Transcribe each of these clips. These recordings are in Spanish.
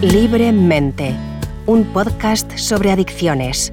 Libremente, un podcast sobre adicciones.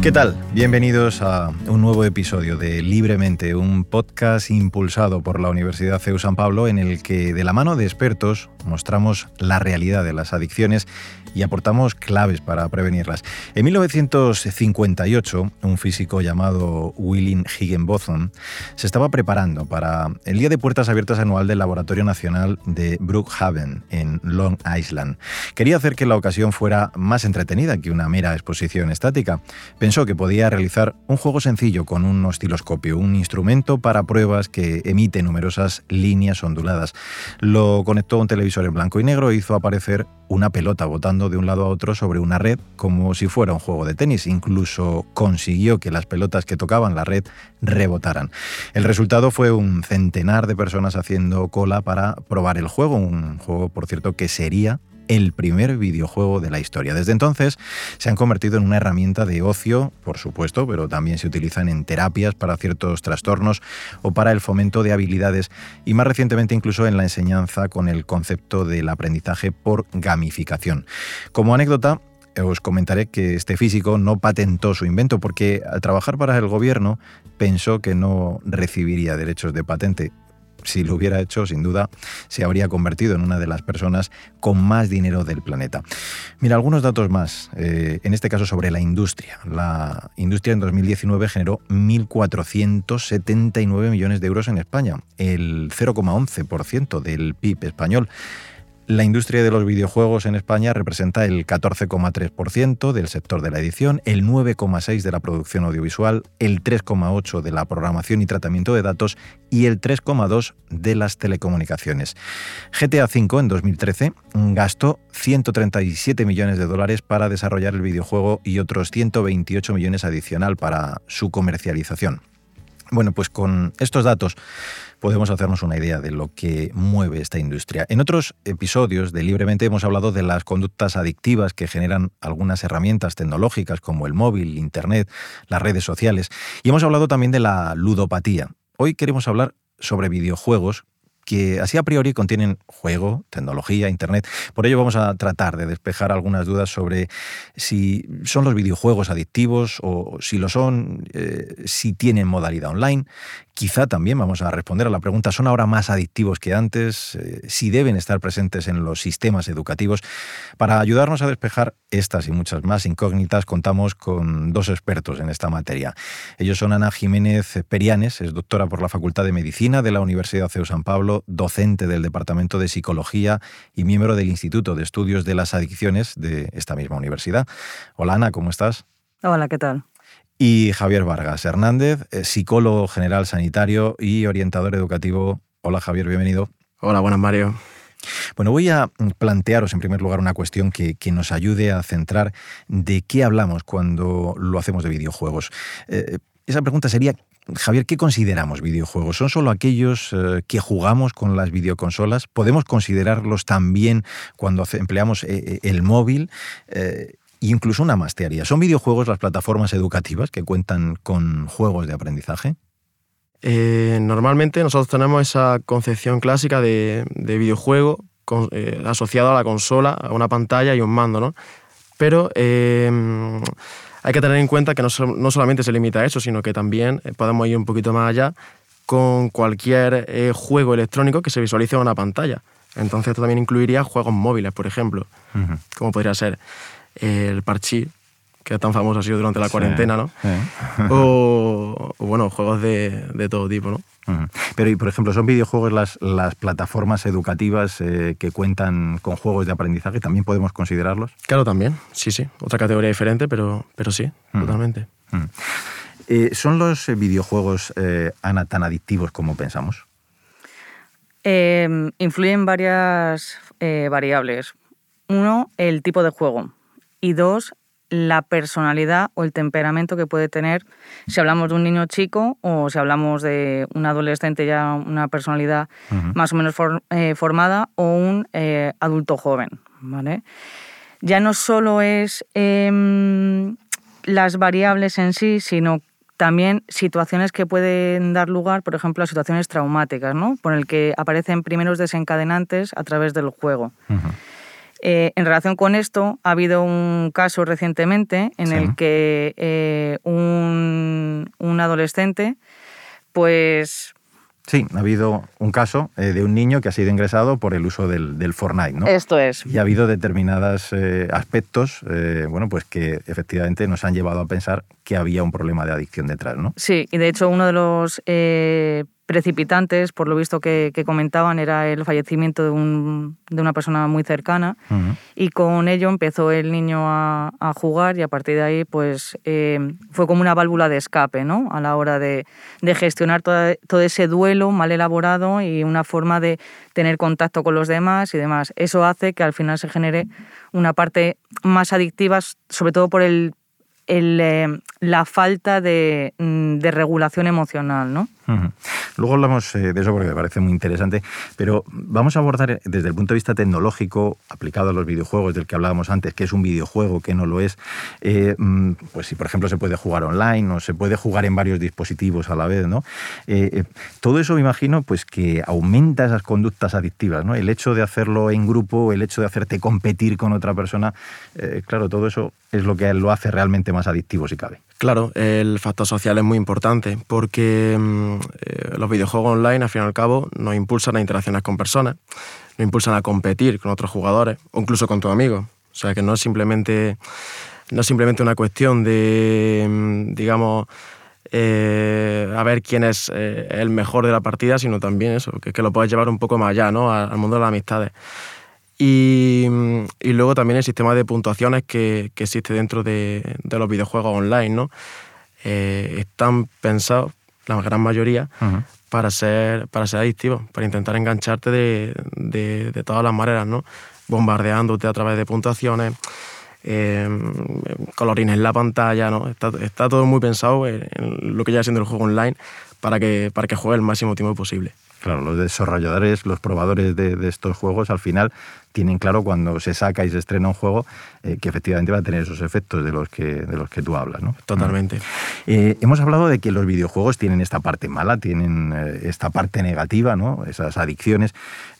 ¿Qué tal? Bienvenidos a un nuevo episodio de Libremente, un podcast impulsado por la Universidad CEU San Pablo en el que de la mano de expertos mostramos la realidad de las adicciones y aportamos claves para prevenirlas. En 1958, un físico llamado William Higginbotham se estaba preparando para el Día de Puertas Abiertas anual del Laboratorio Nacional de Brookhaven, en Long Island. Quería hacer que la ocasión fuera más entretenida que una mera exposición estática. Pensó que podía realizar un juego sencillo con un osciloscopio, un instrumento para pruebas que emite numerosas líneas onduladas. Lo conectó a un televisor en blanco y negro hizo aparecer una pelota botando de un lado a otro sobre una red como si fuera un juego de tenis. Incluso consiguió que las pelotas que tocaban la red rebotaran. El resultado fue un centenar de personas haciendo cola para probar el juego, un juego, por cierto, que sería el primer videojuego de la historia. Desde entonces se han convertido en una herramienta de ocio, por supuesto, pero también se utilizan en terapias para ciertos trastornos o para el fomento de habilidades y más recientemente incluso en la enseñanza con el concepto del aprendizaje por gamificación. Como anécdota, os comentaré que este físico no patentó su invento porque al trabajar para el gobierno pensó que no recibiría derechos de patente si lo hubiera hecho, sin duda, se habría convertido en una de las personas con más dinero del planeta. Mira, algunos datos más, eh, en este caso sobre la industria. La industria en 2019 generó 1.479 millones de euros en España, el 0,11% del PIB español. La industria de los videojuegos en España representa el 14,3% del sector de la edición, el 9,6% de la producción audiovisual, el 3,8% de la programación y tratamiento de datos y el 3,2% de las telecomunicaciones. GTA V en 2013 gastó 137 millones de dólares para desarrollar el videojuego y otros 128 millones adicional para su comercialización. Bueno, pues con estos datos podemos hacernos una idea de lo que mueve esta industria. En otros episodios de Libremente hemos hablado de las conductas adictivas que generan algunas herramientas tecnológicas como el móvil, Internet, las redes sociales, y hemos hablado también de la ludopatía. Hoy queremos hablar sobre videojuegos que así a priori contienen juego, tecnología, internet. Por ello vamos a tratar de despejar algunas dudas sobre si son los videojuegos adictivos o si lo son, eh, si tienen modalidad online, Quizá también vamos a responder a la pregunta, ¿son ahora más adictivos que antes? Eh, si deben estar presentes en los sistemas educativos. Para ayudarnos a despejar estas y muchas más incógnitas, contamos con dos expertos en esta materia. Ellos son Ana Jiménez Perianes, es doctora por la Facultad de Medicina de la Universidad CEU San Pablo, docente del Departamento de Psicología y miembro del Instituto de Estudios de las Adicciones de esta misma universidad. Hola Ana, ¿cómo estás? Hola, ¿qué tal? Y Javier Vargas Hernández, eh, psicólogo general sanitario y orientador educativo. Hola Javier, bienvenido. Hola, buenas Mario. Bueno, voy a plantearos en primer lugar una cuestión que, nos ayude a centrar de qué hablamos cuando lo hacemos de videojuegos. Eh, esa pregunta sería, Javier, ¿qué consideramos videojuegos? ¿Son solo aquellos eh, que jugamos con las videoconsolas? ¿Podemos considerarlos también cuando empleamos el móvil? Incluso una más ¿Son videojuegos las plataformas educativas que cuentan con juegos de aprendizaje? Eh, normalmente nosotros tenemos esa concepción clásica de, videojuego eh, asociado a la consola, a una pantalla y un mando, ¿no? Pero eh, hay que tener en cuenta que no, no, solamente se limita a eso, sino que también podemos ir un poquito más allá con cualquier juego electrónico que se visualice en una pantalla. Entonces esto también incluiría juegos móviles, por ejemplo, como podría ser el Parchís, que tan famoso ha sido durante la cuarentena, ¿no? O, bueno, juegos de, todo tipo, ¿no? Pero, y por ejemplo, ¿son videojuegos las, las plataformas educativas eh, que cuentan con juegos de aprendizaje? ¿También podemos considerarlos? Claro, también, sí, sí. Otra categoría diferente, pero, pero sí, totalmente. Eh, ¿Son los videojuegos, eh, Ana, tan adictivos como pensamos? influyen varias variables. Uno, el tipo de juego y dos, la personalidad o el temperamento que puede tener si hablamos de un niño chico o si hablamos de un adolescente ya una personalidad más o menos eh, formada o un eh, adulto joven. ¿vale? Ya no solo es em, las variables en sí, sino también situaciones que pueden dar lugar, por ejemplo, a situaciones traumáticas, ¿no? por el que aparecen primeros desencadenantes a través del juego. Eh, en relación con esto, ha habido un caso recientemente en el que eh, un, un, adolescente, pues Sí, ha habido un caso eh, de un niño que ha sido ingresado por el uso del, del Fortnite, ¿no? Esto es. Y ha habido determinados aspectos, bueno, pues que efectivamente nos han llevado a pensar que había un problema de adicción detrás, ¿no? Sí, y de hecho uno de los precipitantes, por lo visto que, comentaban, era el fallecimiento de, un, de, una persona muy cercana y con ello empezó el niño a, jugar y a partir de ahí pues eh, fue como una válvula de escape ¿no? a la hora de, de gestionar todo ese duelo mal elaborado y una forma de tener contacto con los demás y demás. Eso hace que al final se genere una parte más adictiva, sobre todo por el el, eh, la falta de, mm, de, regulación emocional, ¿no? Luego hablamos eh, de eso porque me parece muy interesante, pero vamos a abordar desde el punto de vista tecnológico aplicado a los videojuegos del que hablábamos antes, que es un videojuego, que no lo es. Eh, mm, pues si por ejemplo se puede jugar online o se puede jugar en varios dispositivos a la vez, ¿no? todo eso me imagino pues que aumenta esas conductas adictivas, ¿no? El hecho de hacerlo en grupo, el hecho de hacerte competir con otra persona, claro, todo eso es lo que lo hace realmente más adictivo si cabe. Claro, el factor social es muy importante porque mm, eh, los videojuegos online, al fin y al cabo, nos impulsan a interacciones con personas, nos impulsan a competir con otros jugadores o incluso con tus amigos. O sea que no es simplemente, no es simplemente una cuestión de, mm, digamos, eh, a ver quién es eh, el mejor de la partida, sino también eso, que, que lo puedes llevar un poco más allá, ¿no? al mundo de las amistades. Y, luego también el sistema de puntuaciones que, existe dentro de, los videojuegos online, ¿no? Eh, están pensados, la gran mayoría, para, ser, para ser adictivos, para intentar engancharte de, todas las maneras, ¿no? Bombardeándote a través de puntuaciones, eh, colorines en la pantalla, ¿no? Está, todo muy pensado en, lo que ya siendo el juego online para que, para que juegue el máximo tiempo posible. Claro, los desarrolladores, los probadores de, estos juegos al final tienen claro cuando se saca y se estrena un juego eh, que efectivamente va a tener esos efectos de los que, de los que tú hablas. ¿no? Totalmente. Eh, hemos hablado de que los videojuegos tienen esta parte mala, tienen eh, esta parte negativa, ¿no? esas adicciones,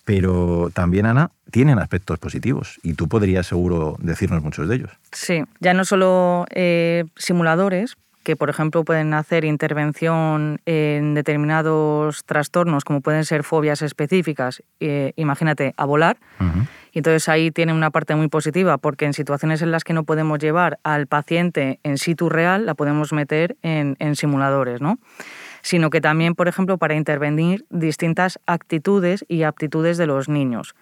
pero también, Ana, tienen aspectos positivos y tú podrías seguro decirnos muchos de ellos. Sí, ya no solo simuladores, que, por ejemplo, pueden hacer intervención en determinados trastornos, como pueden ser fobias específicas, eh, imagínate, a volar. Y entonces ahí tiene una parte muy positiva, porque en situaciones en las que no podemos llevar al paciente en situ real, la podemos meter en, en simuladores, ¿no? Sino que también, por ejemplo, para intervenir distintas actitudes y aptitudes de los niños.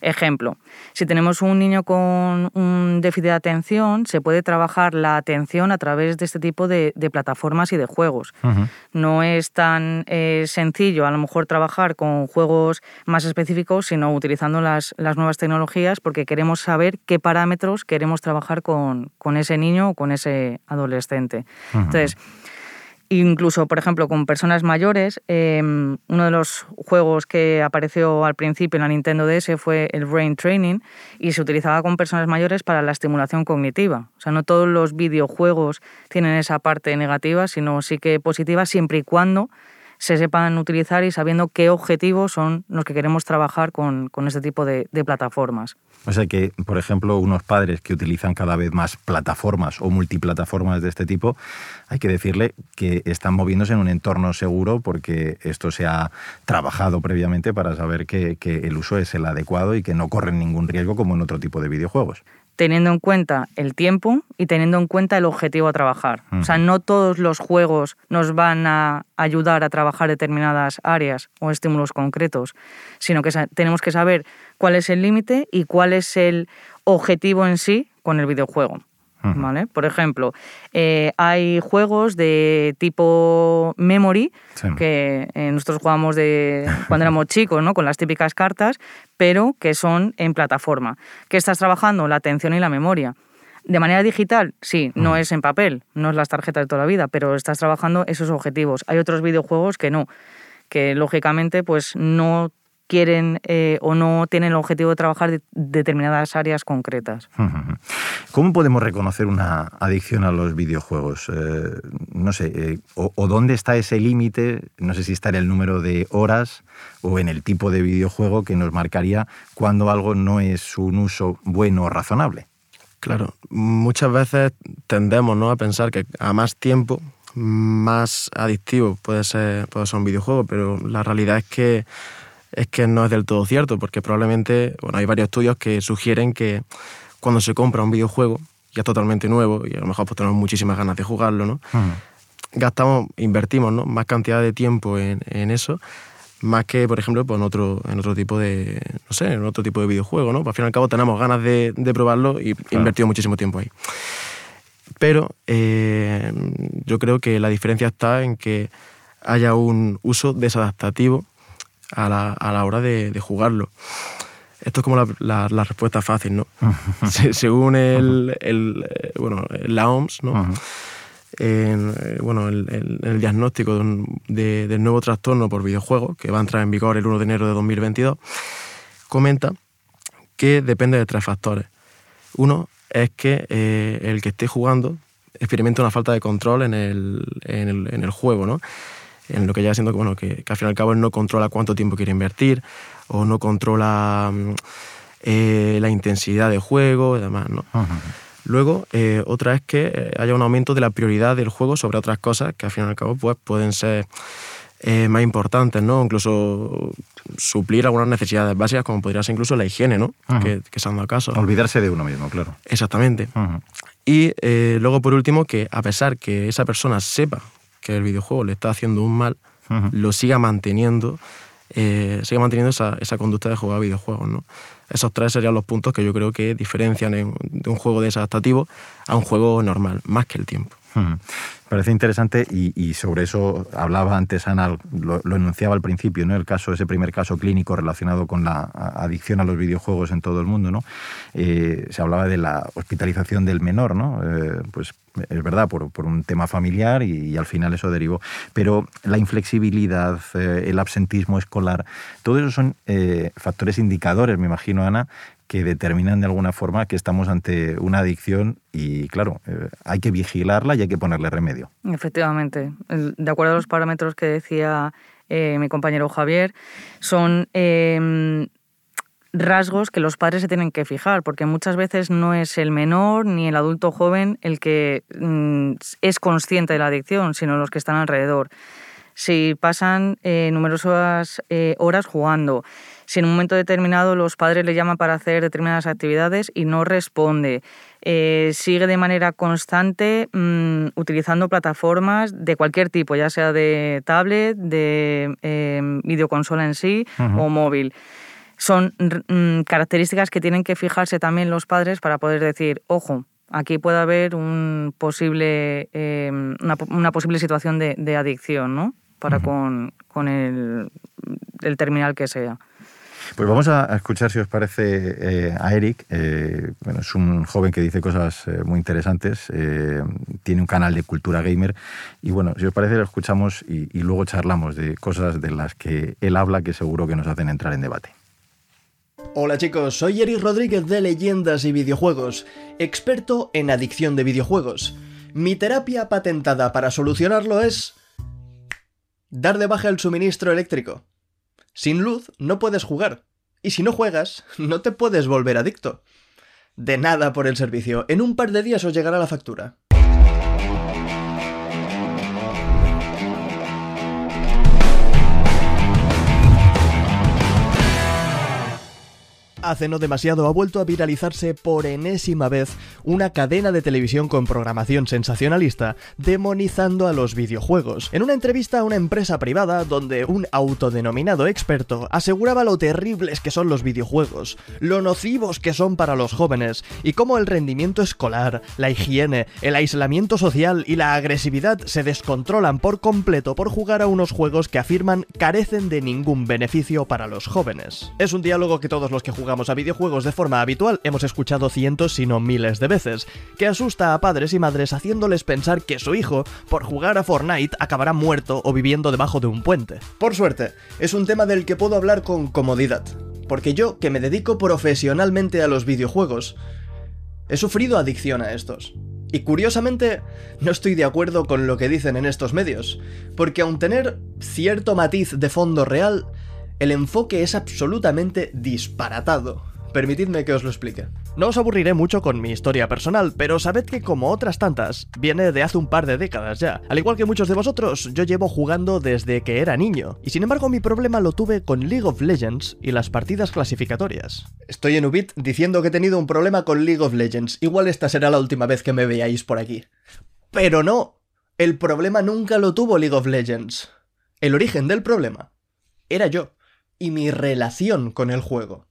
Ejemplo, si tenemos un niño con un déficit de atención, se puede trabajar la atención a través de este tipo de, plataformas y de juegos. No es tan eh, sencillo a lo mejor trabajar con juegos más específicos, sino utilizando las, nuevas tecnologías porque queremos saber qué parámetros queremos trabajar con, ese niño o con ese adolescente. Entonces, Incluso, por ejemplo, con personas mayores, em, uno de los juegos que apareció al principio en la Nintendo DS fue el Brain Training y se utilizaba con personas mayores para la estimulación cognitiva. O sea, no todos los videojuegos tienen esa parte negativa, sino sí que positiva, siempre y cuando se sepan utilizar y sabiendo qué objetivos son los que queremos trabajar con, este tipo de, plataformas. O sea que, por ejemplo, unos padres que utilizan cada vez más plataformas o multiplataformas de este tipo, hay que decirle que están moviéndose en un entorno seguro porque esto se ha trabajado previamente para saber que, que el uso es el adecuado y que no corren ningún riesgo como en otro tipo de videojuegos teniendo en cuenta el tiempo y teniendo en cuenta el objetivo a trabajar. O sea, no todos los juegos nos van a ayudar a trabajar determinadas áreas o estímulos concretos, sino que tenemos que saber cuál es el límite y cuál es el objetivo en sí con el videojuego. ¿Vale? Por ejemplo, eh, hay juegos de tipo memory que eh, nosotros jugamos de cuando éramos chicos, ¿no? Con las típicas cartas, pero que son en plataforma. ¿Qué estás trabajando? La atención y la memoria. De manera digital, sí, no es en papel, no es las tarjetas de toda la vida, pero estás trabajando esos objetivos. Hay otros videojuegos que no, que lógicamente pues no quieren eh, o no tienen el objetivo de trabajar de determinadas áreas concretas. ¿Cómo podemos reconocer una adicción a los videojuegos? Eh, no sé, eh, o, dónde está ese límite? No sé si está en el número de horas o en el tipo de videojuego que nos marcaría cuando algo no es un uso bueno o razonable. Claro, muchas veces tendemos ¿no? a pensar que a más tiempo, más adictivo puede ser, puede ser un videojuego, pero la realidad es que es que no es del todo cierto, porque probablemente, bueno, hay varios estudios que sugieren que cuando se compra un videojuego, ya es totalmente nuevo, y a lo mejor pues tenemos muchísimas ganas de jugarlo, ¿no? Gastamos, invertimos ¿no? más cantidad de tiempo en, eso, más que, por ejemplo, pues en, otro, en otro tipo de, no sé, en otro tipo de videojuego, ¿no? Pues, al fin y al cabo tenemos ganas de, probarlo y invertimos muchísimo tiempo ahí. Pero eh, yo creo que la diferencia está en que haya un uso desadaptativo a la, a la hora de, de, jugarlo. Esto es como la, la, respuesta fácil, ¿no? según el, el, eh, bueno, la OMS, ¿no? En, eh, bueno, el, el, diagnóstico de del nuevo trastorno por videojuegos, que va a entrar en vigor el 1 de enero de 2022, comenta que depende de tres factores. Uno es que eh, el que esté jugando experimenta una falta de control en el, en el, en el juego, ¿no? En lo que ya siendo que, bueno, que, al fin y al cabo él no controla cuánto tiempo quiere invertir o no controla mm, eh, la intensidad de juego y demás. ¿no? Luego, eh, otra es que eh, haya un aumento de la prioridad del juego sobre otras cosas que al fin y al cabo pues, pueden ser más importantes, ¿no? Incluso suplir algunas necesidades básicas, como podría ser incluso la higiene, ¿no? que, que, se han dado caso. Olvidarse de uno mismo, claro. Exactamente. Y luego, por último, que a pesar que esa persona sepa que el videojuego le está haciendo un mal, lo siga manteniendo, eh, siga manteniendo esa, esa, conducta de jugar videojuegos. ¿no? Esos tres serían los puntos que yo creo que diferencian de un juego desadaptativo a un juego normal, más que el tiempo. Parece interesante y, sobre eso hablaba antes Ana, lo, enunciaba al principio, ¿no? el caso, ese primer caso clínico relacionado con la adicción a los videojuegos en todo el mundo. ¿no? Eh, se hablaba de la hospitalización del menor, ¿no? Eh, pues es verdad, por, un tema familiar y, al final eso derivó. Pero la inflexibilidad, eh, el absentismo escolar, todo eso son factores indicadores, me imagino, Ana, que determinan de alguna forma que estamos ante una adicción y claro, hay que vigilarla y hay que ponerle remedio. Efectivamente, de acuerdo a los parámetros que decía eh, mi compañero Javier, son em, rasgos que los padres se tienen que fijar, porque muchas veces no es el menor ni el adulto joven el que mm, es consciente de la adicción, sino los que están alrededor. Si pasan eh, numerosas horas jugando, si en un momento determinado los padres le llaman para hacer determinadas actividades y no responde, eh, sigue de manera constante mm, utilizando plataformas de cualquier tipo, ya sea de tablet, de em, videoconsola en sí o móvil. Son mm, características que tienen que fijarse también los padres para poder decir, ojo, aquí puede haber un posible, em, una, posible situación de, adicción, ¿no? Para con, el, el terminal que sea. Pues vamos a escuchar, si os parece, eh, a Eric. Eh, bueno, es un joven que dice cosas eh, muy interesantes, tiene un canal de cultura gamer y bueno, si os parece, lo escuchamos y, y luego charlamos de cosas de las que él habla que seguro que nos hacen entrar en debate. Hola chicos, soy Eric Rodríguez de Leyendas y Videojuegos, experto en adicción de videojuegos. Mi terapia patentada para solucionarlo es... dar de baja el suministro eléctrico. Sin luz no puedes jugar. Y si no juegas, no te puedes volver adicto. De nada por el servicio. En un par de días os llegará la factura. Hace no demasiado ha vuelto a viralizarse por enésima vez una cadena de televisión con programación sensacionalista demonizando a los videojuegos. En una entrevista a una empresa privada donde un autodenominado experto aseguraba lo terribles que son los videojuegos, lo nocivos que son para los jóvenes y cómo el rendimiento escolar, la higiene, el aislamiento social y la agresividad se descontrolan por completo por jugar a unos juegos que afirman carecen de ningún beneficio para los jóvenes. Es un diálogo que todos los que jugamos a videojuegos de forma habitual hemos escuchado cientos si no miles de veces, que asusta a padres y madres haciéndoles pensar que su hijo, por jugar a Fortnite, acabará muerto o viviendo debajo de un puente. Por suerte, es un tema del que puedo hablar con comodidad, porque yo, que me dedico profesionalmente a los videojuegos, he sufrido adicción a estos. Y curiosamente, no estoy de acuerdo con lo que dicen en estos medios, porque aun tener cierto matiz de fondo real, el enfoque es absolutamente disparatado. Permitidme que os lo explique. No os aburriré mucho con mi historia personal, pero sabed que como otras tantas, viene de hace un par de décadas ya. Al igual que muchos de vosotros, yo llevo jugando desde que era niño, y sin embargo mi problema lo tuve con League of Legends y las partidas clasificatorias. Estoy en Ubit diciendo que he tenido un problema con League of Legends, igual esta será la última vez que me veáis por aquí. Pero no, el problema nunca lo tuvo League of Legends. El origen del problema era yo y mi relación con el juego.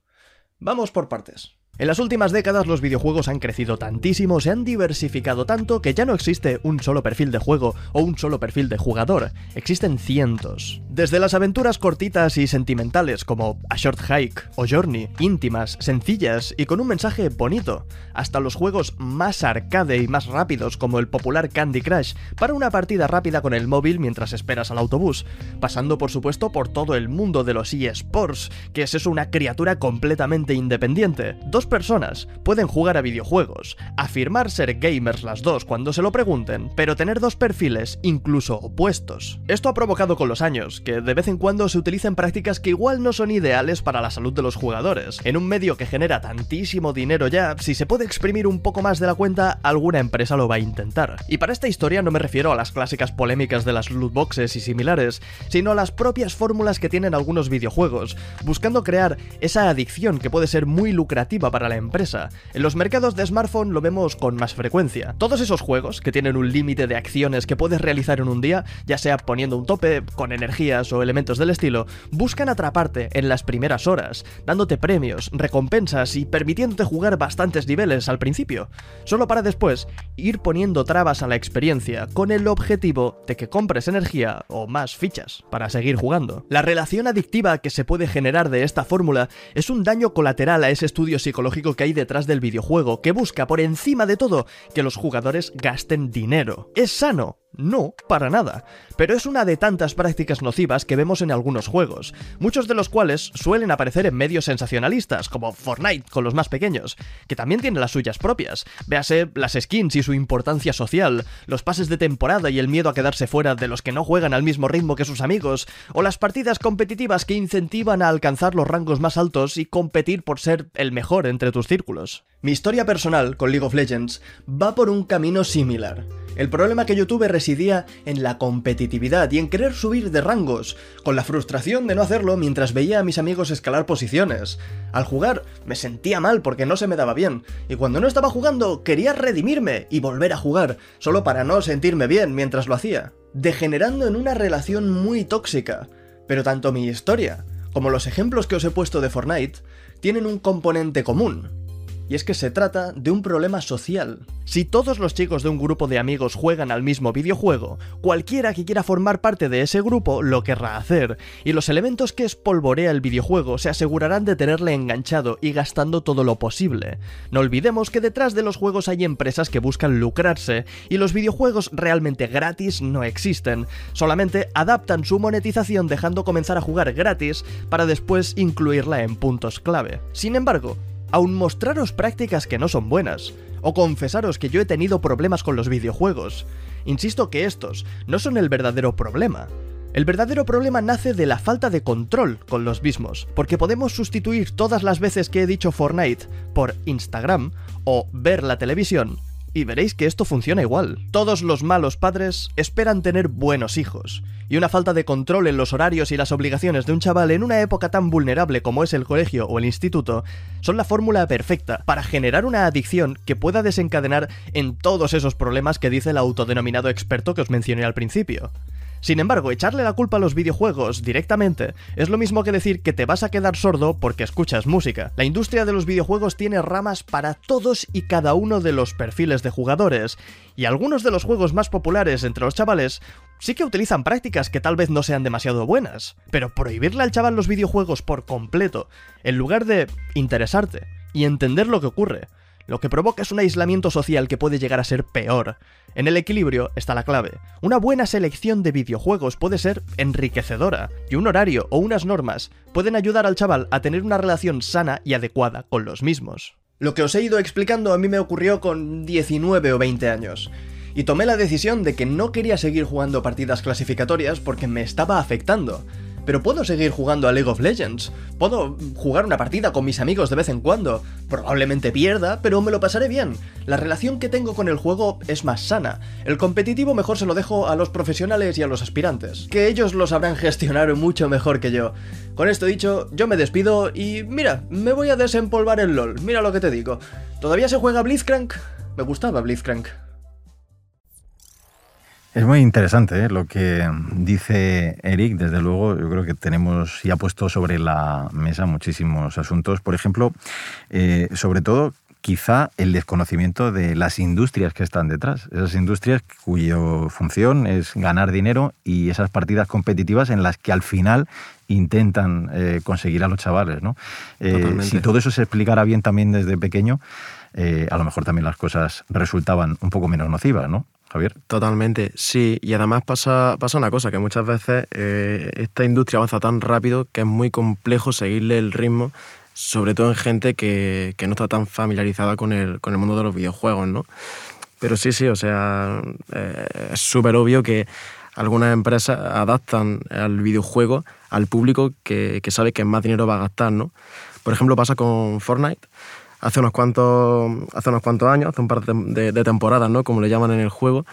Vamos por partes. En las últimas décadas los videojuegos han crecido tantísimo, se han diversificado tanto que ya no existe un solo perfil de juego o un solo perfil de jugador, existen cientos. Desde las aventuras cortitas y sentimentales como A Short Hike o Journey, íntimas, sencillas y con un mensaje bonito, hasta los juegos más arcade y más rápidos como el popular Candy Crush para una partida rápida con el móvil mientras esperas al autobús, pasando por supuesto por todo el mundo de los eSports, que es eso una criatura completamente independiente. Dos personas pueden jugar a videojuegos, afirmar ser gamers las dos cuando se lo pregunten, pero tener dos perfiles incluso opuestos. Esto ha provocado con los años que de vez en cuando se utilicen prácticas que igual no son ideales para la salud de los jugadores. En un medio que genera tantísimo dinero ya, si se puede exprimir un poco más de la cuenta, alguna empresa lo va a intentar. Y para esta historia no me refiero a las clásicas polémicas de las loot boxes y similares, sino a las propias fórmulas que tienen algunos videojuegos, buscando crear esa adicción que puede ser muy lucrativa para la empresa. En los mercados de smartphone lo vemos con más frecuencia. Todos esos juegos que tienen un límite de acciones que puedes realizar en un día, ya sea poniendo un tope, con o elementos del estilo, buscan atraparte en las primeras horas, dándote premios, recompensas y permitiéndote jugar bastantes niveles al principio, solo para después ir poniendo trabas a la experiencia con el objetivo de que compres energía o más fichas para seguir jugando. La relación adictiva que se puede generar de esta fórmula es un daño colateral a ese estudio psicológico que hay detrás del videojuego, que busca por encima de todo que los jugadores gasten dinero. ¿Es sano? No, para nada. Pero es una de tantas prácticas nocivas que vemos en algunos juegos, muchos de los cuales suelen aparecer en medios sensacionalistas, como Fortnite con los más pequeños, que también tiene las suyas propias. Véase las skins y su importancia social, los pases de temporada y el miedo a quedarse fuera de los que no juegan al mismo ritmo que sus amigos, o las partidas competitivas que incentivan a alcanzar los rangos más altos y competir por ser el mejor entre tus círculos. Mi historia personal con League of Legends va por un camino similar. El problema que yo tuve residía en la competitividad y en querer subir de rangos, con la frustración de no hacerlo mientras veía a mis amigos escalar posiciones. Al jugar me sentía mal porque no se me daba bien, y cuando no estaba jugando quería redimirme y volver a jugar, solo para no sentirme bien mientras lo hacía, degenerando en una relación muy tóxica. Pero tanto mi historia como los ejemplos que os he puesto de Fortnite tienen un componente común, y es que se trata de un problema social. Si todos los chicos de un grupo de amigos juegan al mismo videojuego, cualquiera que quiera formar parte de ese grupo lo querrá hacer, y los elementos que espolvorea el videojuego se asegurarán de tenerle enganchado y gastando todo lo posible. No olvidemos que detrás de los juegos hay empresas que buscan lucrarse, y los videojuegos realmente gratis no existen, solamente adaptan su monetización dejando comenzar a jugar gratis para después incluirla en puntos clave. Sin embargo, aun mostraros prácticas que no son buenas, o confesaros que yo he tenido problemas con los videojuegos. Insisto que estos no son el verdadero problema. El verdadero problema nace de la falta de control con los mismos, porque podemos sustituir todas las veces que he dicho Fortnite por Instagram o ver la televisión y veréis que esto funciona igual. Todos los malos padres esperan tener buenos hijos, y una falta de control en los horarios y las obligaciones de un chaval en una época tan vulnerable como es el colegio o el instituto son la fórmula perfecta para generar una adicción que pueda desencadenar en todos esos problemas que dice el autodenominado experto que os mencioné al principio. Sin embargo, echarle la culpa a los videojuegos directamente es lo mismo que decir que te vas a quedar sordo porque escuchas música. La industria de los videojuegos tiene ramas para todos y cada uno de los perfiles de jugadores, y algunos de los juegos más populares entre los chavales sí que utilizan prácticas que tal vez no sean demasiado buenas, pero prohibirle al chaval los videojuegos por completo, en lugar de interesarte y entender lo que ocurre, lo que provoca es un aislamiento social que puede llegar a ser peor. En el equilibrio está la clave. Una buena selección de videojuegos puede ser enriquecedora, y un horario o unas normas pueden ayudar al chaval a tener una relación sana y adecuada con los mismos. Lo que os he ido explicando a mí me ocurrió con 19 o 20 años y tomé la decisión de que no quería seguir jugando partidas clasificatorias porque me estaba afectando. Pero puedo seguir jugando a League of Legends, puedo jugar una partida con mis amigos de vez en cuando, probablemente pierda, pero me lo pasaré bien. La relación que tengo con el juego es más sana. El competitivo mejor se lo dejo a los profesionales y a los aspirantes, que ellos lo sabrán gestionar mucho mejor que yo. Con esto dicho, yo me despido y mira, me voy a desempolvar el LOL, mira lo que te digo. ¿Todavía se juega Blitzcrank? Me gustaba Blitzcrank. Es muy interesante ¿eh? lo que dice Eric. Desde luego, yo creo que tenemos ya puesto sobre la mesa muchísimos asuntos. Por ejemplo, eh, sobre todo, quizá el desconocimiento de las industrias que están detrás. Esas industrias cuya función es ganar dinero y esas partidas competitivas en las que al final intentan eh, conseguir a los chavales. ¿no? si todo eso se explicara bien también desde pequeño, a lo mejor también las cosas resultaban un poco menos nocivas, ¿no? Javier. Totalmente, sí. Y además pasa, pasa una cosa, que muchas veces eh, esta industria avanza tan rápido que es muy complejo seguirle el ritmo, sobre todo en gente que, no está tan familiarizada con el, con el mundo de los videojuegos, ¿no? Pero sí, sí, o sea, eh, es súper obvio que algunas empresas adaptan al videojuego al público que, que sabe que más dinero va a gastar, ¿no? Por ejemplo, pasa con Fortnite hace unos cuantos, hace unos cuantos años, hace un par de, temporadas, ¿no? como le llaman en el juego,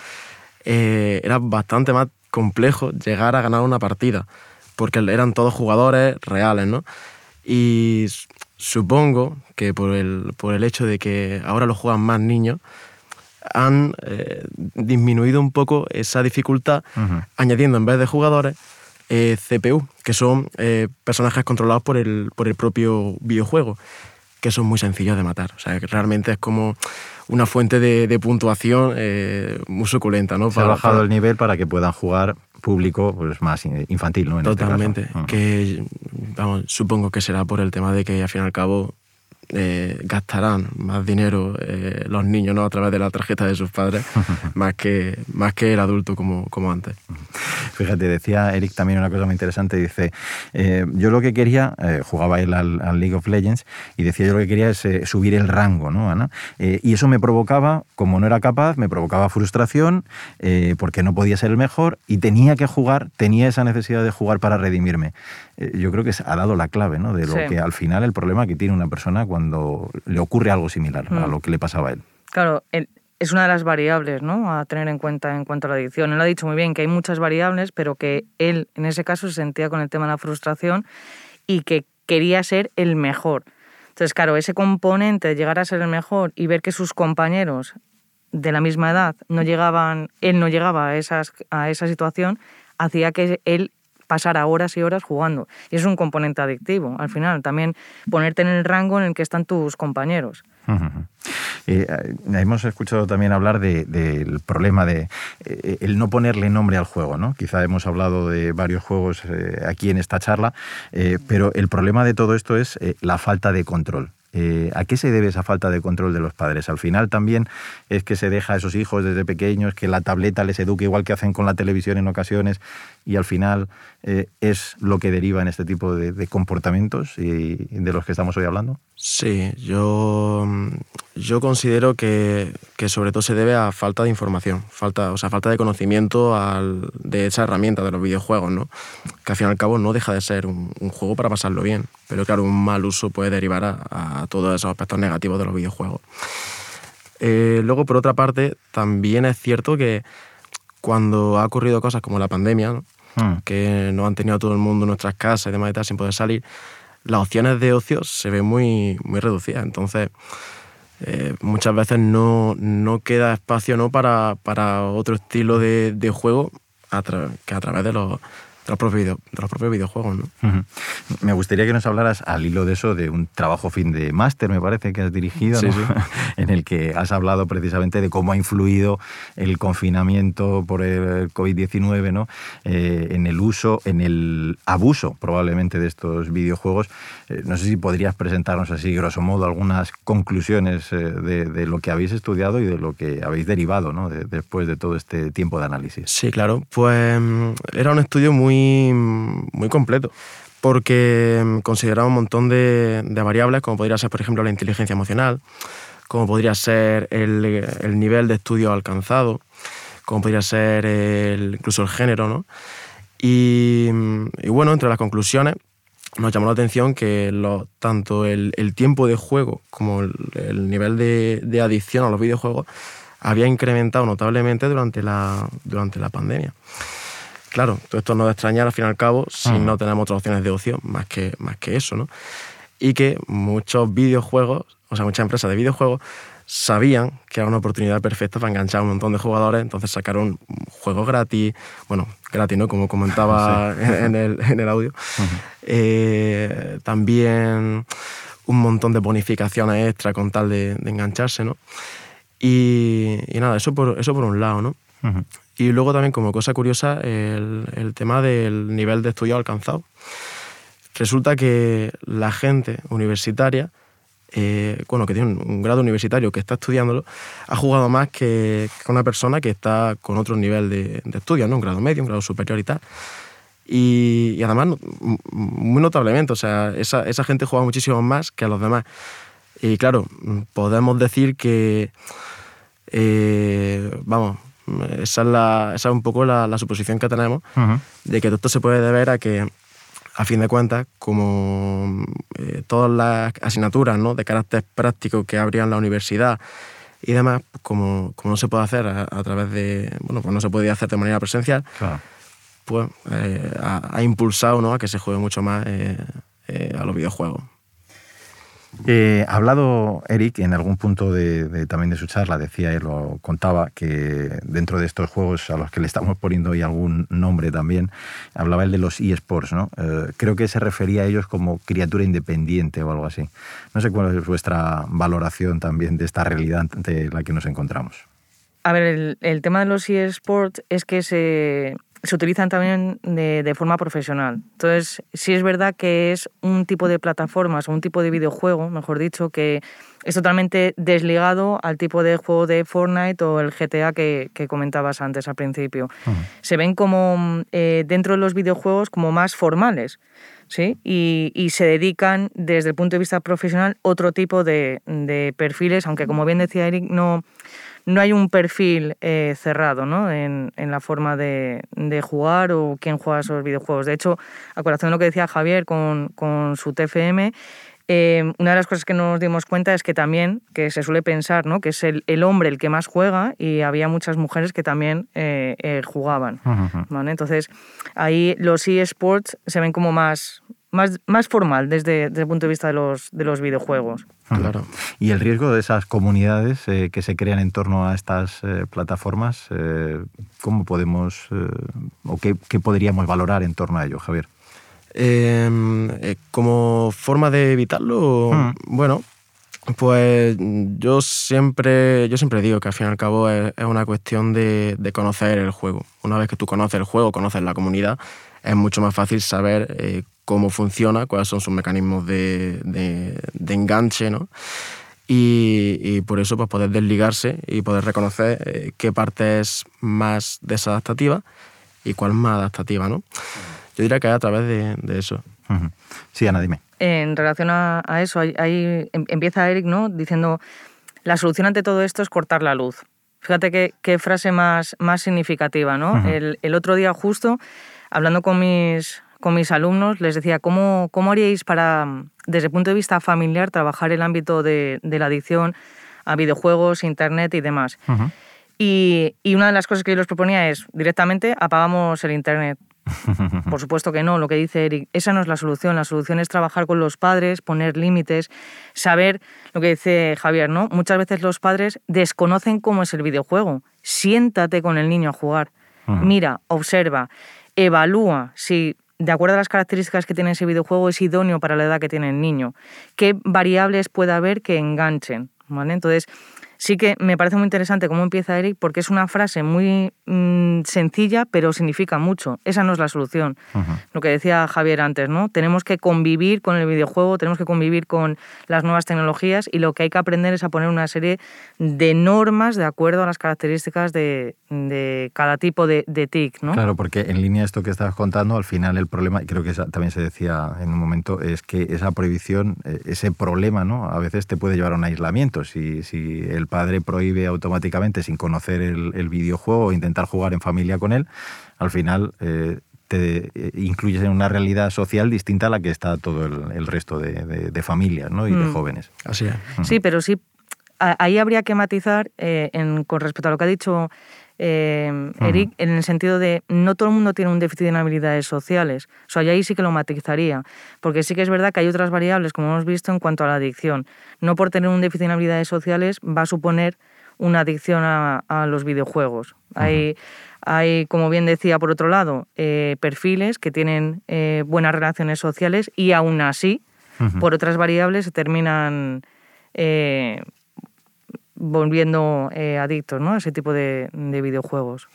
eh, era bastante más complejo llegar a ganar una partida, porque eran todos jugadores reales, ¿no? Y supongo que por el, por el hecho de que ahora lo juegan más niños, han eh, disminuido un poco esa dificultad, añadiendo en vez de jugadores eh, CPU, que son personajes controlados por el, por el propio videojuego que son muy sencillos de matar. O sea, que realmente es como una fuente de, puntuación eh, muy suculenta. ¿no? Se ha bajado el nivel para que puedan jugar público pues más infantil, ¿no? Este Totalmente. Que vamos, supongo que será por el tema de que al fin y al cabo eh, gastarán más dinero eh, los niños ¿no? a través de la tarjeta de sus padres más, que, más que el adulto como, como antes. Fíjate, decía Eric también una cosa muy interesante, dice, eh, yo lo que quería, jugaba él al, League of Legends, y decía yo lo que quería es subir el rango, ¿no, Ana? y eso me provocaba, como no era capaz, me provocaba frustración, porque no podía ser el mejor, y tenía que jugar, tenía esa necesidad de jugar para redimirme. yo creo que ha dado la clave, ¿no? De lo que al final el problema que tiene una persona cuando le ocurre algo similar a mm. lo que le pasaba a él. Claro, es una de las variables ¿no? a tener en cuenta en cuanto a la adicción. Él ha dicho muy bien que hay muchas variables, pero que él en ese caso se sentía con el tema de la frustración y que quería ser el mejor. Entonces, claro, ese componente de llegar a ser el mejor y ver que sus compañeros de la misma edad no llegaban, él no llegaba a, esas, a esa situación, hacía que él pasar horas y horas jugando. Y es un componente adictivo, al final, también ponerte en el rango en el que están tus compañeros. Eh, hemos escuchado también hablar del problema de eh, el no ponerle nombre al juego, ¿no? Quizá hemos hablado de varios juegos eh, aquí en esta charla, pero el problema de todo esto es la falta de control. ¿A qué se debe esa falta de control de los padres? Al final también es que se deja a esos hijos desde pequeños, que la tableta les eduque igual que hacen con la televisión en ocasiones, y al final eh, es lo que deriva en este tipo de, comportamientos y, de los que estamos hoy hablando? Sí, yo, yo considero que, que, sobre todo se debe a falta de información, falta, o sea, falta de conocimiento al, de esa herramienta de los videojuegos, ¿no? que al fin y al cabo no deja de ser un, juego para pasarlo bien, pero claro, un mal uso puede derivar a, todos esos aspectos negativos de los videojuegos. Eh, luego, por otra parte, también es cierto que cuando ha ocurrido cosas como la pandemia, hmm. que no han tenido todo el mundo en nuestras casas y demás y tal, sin poder salir, las opciones de ocio se ven muy, muy reducidas. Entonces, eh, muchas veces no, no, queda espacio ¿no? Para, para otro estilo de, de juego que a través de los, los propios, de los propios videojuegos. ¿no? Me gustaría que nos hablaras al hilo de eso, de un trabajo fin de máster, me parece que has dirigido, en el que has hablado precisamente de cómo ha influido el confinamiento por el COVID-19 ¿no? Eh, en el uso, en el abuso probablemente de estos videojuegos. Eh, no sé si podrías presentarnos así, grosso modo, algunas conclusiones eh, de, lo que habéis estudiado y de lo que habéis derivado ¿no? después de todo este tiempo de análisis. Sí, claro. Pues mm, era un estudio muy muy, completo porque consideraba un montón de, variables, como podría ser, por ejemplo, la inteligencia emocional, como podría ser el, nivel de estudio alcanzado, como podría ser incluso el género, ¿no? Y, bueno, entre las conclusiones nos llamó la atención que tanto el, tiempo de juego como el, nivel de, de, adicción a los videojuegos había incrementado notablemente durante la, durante la pandemia. Claro, todo esto no es extrañar al fin y al cabo si no tenemos otras opciones de ocio más que, más que eso, ¿no? Y que muchos videojuegos, o sea, muchas empresas de videojuegos sabían que era una oportunidad perfecta para enganchar a un montón de jugadores, entonces sacaron juegos gratis, bueno, gratis, ¿no? Como comentaba en, el, en, el, audio. Eh, también un montón de bonificaciones extra con tal de, engancharse, ¿no? Y, nada, eso por, eso por un lado, ¿no? Y luego también como cosa curiosa el, tema del nivel de estudio alcanzado. Resulta que la gente universitaria, eh, bueno, que tiene un, grado universitario que está estudiándolo, ha jugado más que, una persona que está con otro nivel de, de estudio, un grado medio, un grado superior y tal. Y, además, muy notablemente, o sea, esa, esa gente juega muchísimo más que a los demás. Y claro, podemos decir que, eh, vamos, esa es, la, esa es un poco la, suposición que tenemos de que todo esto se puede deber a que, a fin de cuentas, como eh, todas las asignaturas ¿no? de carácter práctico que habría en la universidad y demás, como, como no se puede hacer a, través de, bueno, pues no se podía hacer de manera presencial, pues eh, ha, impulsado ¿no? a que se juegue mucho más eh, a los videojuegos. Eh, ha hablado Eric en algún punto de, también de su charla, decía él, lo contaba, que dentro de estos juegos a los que le estamos poniendo hoy algún nombre también, hablaba él de los eSports, ¿no? Eh, creo que se refería a ellos como criatura independiente o algo así. No sé cuál es vuestra valoración también de esta realidad ante la que nos encontramos. A ver, el, el tema de los eSports es que se, se utilizan también de, forma profesional. Entonces, sí es verdad que es un tipo de plataformas o un tipo de videojuego, mejor dicho, que es totalmente desligado al tipo de juego de Fortnite o el GTA que, comentabas antes al principio. Se ven como eh, dentro de los videojuegos como más formales. ¿sí? Y, y, se dedican desde el punto de vista profesional otro tipo de, de perfiles, aunque como bien decía Eric, no, no hay un perfil eh, cerrado ¿no? en, la forma de, jugar o quién juega esos videojuegos. De hecho, a colación de lo que decía Javier con, su TFM, eh, una de las cosas que nos dimos cuenta es que también, que se suele pensar, ¿no? que es el, hombre el que más juega y había muchas mujeres que también eh, jugaban. Entonces, ahí los eSports se ven como más, más, más formal desde, desde, el punto de vista de los, de los videojuegos. Claro. Y el riesgo de esas comunidades eh, que se crean en torno a estas eh, plataformas, eh, ¿cómo podemos o qué, qué, podríamos valorar en torno a ello, Javier? Em, como forma de evitarlo, hmm. bueno, pues yo siempre, yo siempre digo que al fin y al cabo es, una cuestión de, de, conocer el juego. Una vez que tú conoces el juego, conoces la comunidad, es mucho más fácil saber cómo funciona, cuáles son sus mecanismos de, de, enganche, ¿no? Y, y, por eso pues, poder desligarse y poder reconocer eh, qué parte es más desadaptativa y cuál más adaptativa, ¿no? Yo diría que es a través de, de eso. Sí, Ana, dime. En relación a, eso, ahí, em, empieza Eric ¿no? diciendo, la solución ante todo esto es cortar la luz. Fíjate qué, qué frase más, más significativa, ¿no? el, el, otro día justo, hablando con mis, con mis alumnos, les decía, ¿cómo, cómo haríais para, desde el punto de vista familiar, trabajar el ámbito de, la adicción a videojuegos, internet y demás? y, una de las cosas que yo les proponía es, directamente apagamos el internet. Por supuesto que no, lo que dice Eric, esa no es la solución. La solución es trabajar con los padres, poner límites, saber lo que dice Javier, ¿no? Muchas veces los padres desconocen cómo es el videojuego. Siéntate con el niño a jugar. Mira, observa. Evalúa si de acuerdo a las características que tiene ese videojuego, es idóneo para la edad que tiene el niño. ¿Qué variables puede haber que enganchen? ¿Vale? Entonces, sí que me parece muy interesante cómo empieza Eric, porque es una frase muy mm, sencilla, pero significa mucho. Esa no es la solución. Lo que decía Javier antes, ¿no? Tenemos que convivir con el videojuego, tenemos que convivir con las nuevas tecnologías y lo que hay que aprender es a poner una serie de normas de acuerdo a las características de, cada tipo de, TIC, ¿no? Claro, porque en línea esto que estabas contando, al final el problema, y creo que también se decía en un momento, es que esa prohibición, eh, ese problema, ¿no? A veces te puede llevar a un aislamiento. Si, si el padre prohíbe automáticamente sin conocer el, videojuego o intentar jugar en familia con él, al final eh, te eh, incluyes en una realidad social distinta a la que está todo el, resto de, familias ¿no? y de mm. jóvenes. Así es. Sí, pero sí, ahí habría que matizar eh, con respecto a lo que ha dicho Eric, en el sentido de no todo el mundo tiene un déficit en habilidades sociales. O sea, ahí sí que lo matizaría, porque sí que es verdad que hay otras variables, como hemos visto, en cuanto a la adicción. No por tener un déficit en habilidades sociales va a suponer una adicción a, los videojuegos. Hay, hay, como bien decía, por otro lado, eh, perfiles que tienen eh, buenas relaciones sociales y aún así, por otras variables, se terminan eh, volviendo adictos ¿no? a ese tipo de, de videojuegos.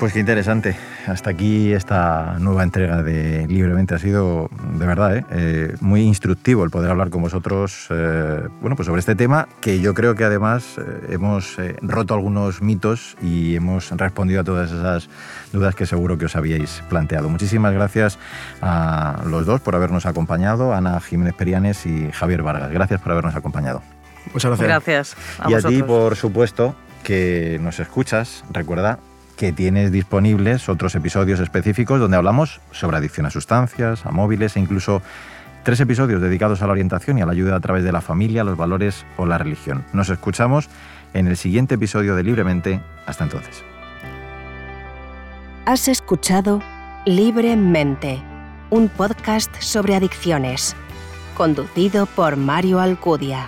Pues qué interesante. Hasta aquí esta nueva entrega de Libremente. Ha sido, de verdad, ¿eh? Eh, muy instructivo el poder hablar con vosotros eh, bueno, pues sobre este tema que yo creo que además hemos roto algunos mitos y hemos respondido a todas esas dudas que seguro que os habíais planteado. Muchísimas gracias a los dos por habernos acompañado, Ana Jiménez Perianes y Javier Vargas. Gracias por habernos acompañado. Muchas gracias. Gracias. y a ti, por supuesto, que nos escuchas. Recuerda que tienes disponibles otros episodios específicos donde hablamos sobre adicción a sustancias, a móviles e incluso tres episodios dedicados a la orientación y a la ayuda a través de la familia, los valores o la religión. Nos escuchamos en el siguiente episodio de Libremente. Hasta entonces. Has escuchado Libremente, un podcast sobre adicciones, conducido por Mario Alcudia.